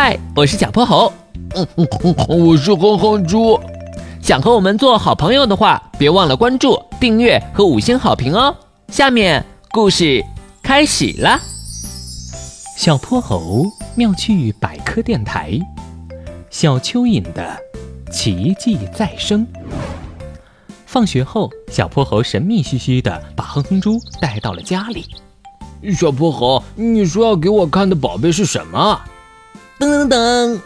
嗨，我是小泼猴。嗯嗯嗯，我是哼哼猪。想和我们做好朋友的话，别忘了关注、订阅和五星好评哦。下面故事开始了。小泼猴妙趣百科电台，小蚯蚓的奇迹再生。放学后，小泼猴神秘兮兮的把哼哼猪带到了家里。小泼猴，你说要给我看的宝贝是什么？噔噔噔！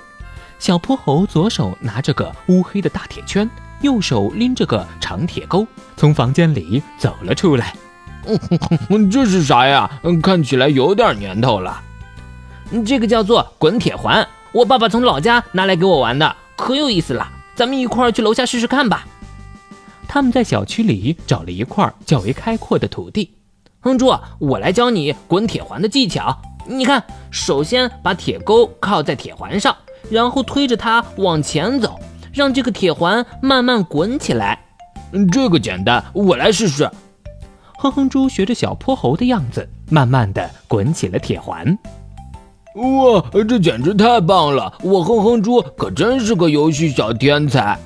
小泼猴左手拿着个乌黑的大铁圈，右手拎着个长铁钩，从房间里走了出来。嗯，这是啥呀？看起来有点年头了。这个叫做滚铁环，我爸爸从老家拿来给我玩的，可有意思了。咱们一块儿去楼下试试看吧。他们在小区里找了一块较为开阔的土地。哼猪，我来教你滚铁环的技巧。你看，首先把铁钩靠在铁环上，然后推着它往前走，让这个铁环慢慢滚起来。嗯，这个简单，我来试试。哼哼猪学着小泼猴的样子，慢慢的滚起了铁环。哇，这简直太棒了！我哼哼猪可真是个游戏小天才。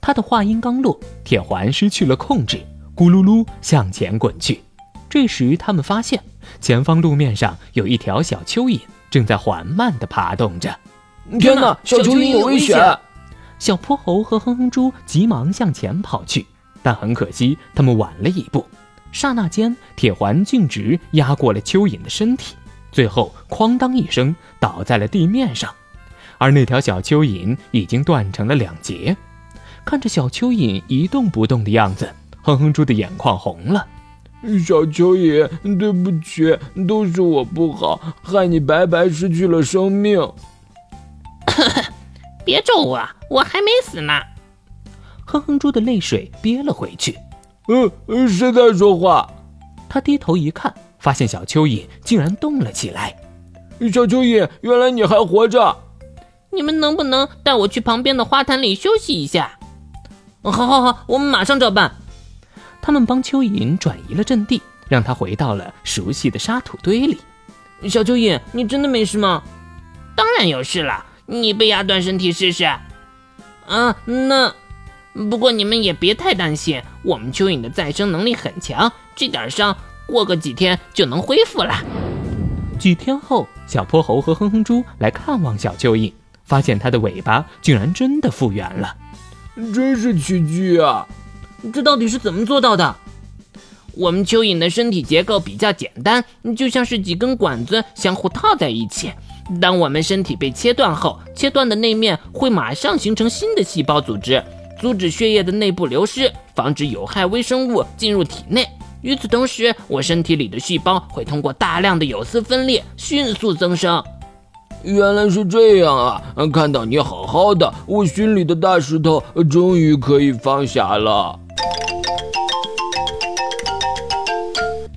他的话音刚落，铁环失去了控制，咕噜噜向前滚去。这时，他们发现。前方路面上有一条小蚯蚓，正在缓慢地爬动着。天哪，小蚯蚓有危险！小泼猴和哼哼猪急忙向前跑去，但很可惜，他们晚了一步。刹那间，铁环径直压过了蚯蚓的身体，最后哐当一声倒在了地面上。而那条小蚯蚓已经断成了两截。看着小蚯蚓一动不动的样子，哼哼猪的眼眶红了。小蚯蚓，对不起，都是我不好，害你白白失去了生命。别咒我，我还没死呢。哼哼猪的泪水憋了回去。嗯，谁在说话？他低头一看，发现小蚯蚓竟然动了起来。小蚯蚓，原来你还活着！你们能不能带我去旁边的花坛里休息一下？好，好，好，我们马上照办。他们帮蚯蚓转移了阵地，让它回到了熟悉的沙土堆里。小蚯蚓，你真的没事吗？当然有事了，你被压断身体试试。啊，那……不过你们也别太担心，我们蚯蚓的再生能力很强，这点伤过个几天就能恢复了。几天后，小泼猴和哼哼猪来看望小蚯蚓，发现它的尾巴竟然真的复原了，真是奇迹啊！这到底是怎么做到的？我们蚯蚓的身体结构比较简单，就像是几根管子相互套在一起。当我们身体被切断后，切断的那面会马上形成新的细胞组织，阻止血液的内部流失，防止有害微生物进入体内。与此同时，我身体里的细胞会通过大量的有丝分裂，迅速增生。原来是这样啊！看到你好好的，我心里的大石头终于可以放下了。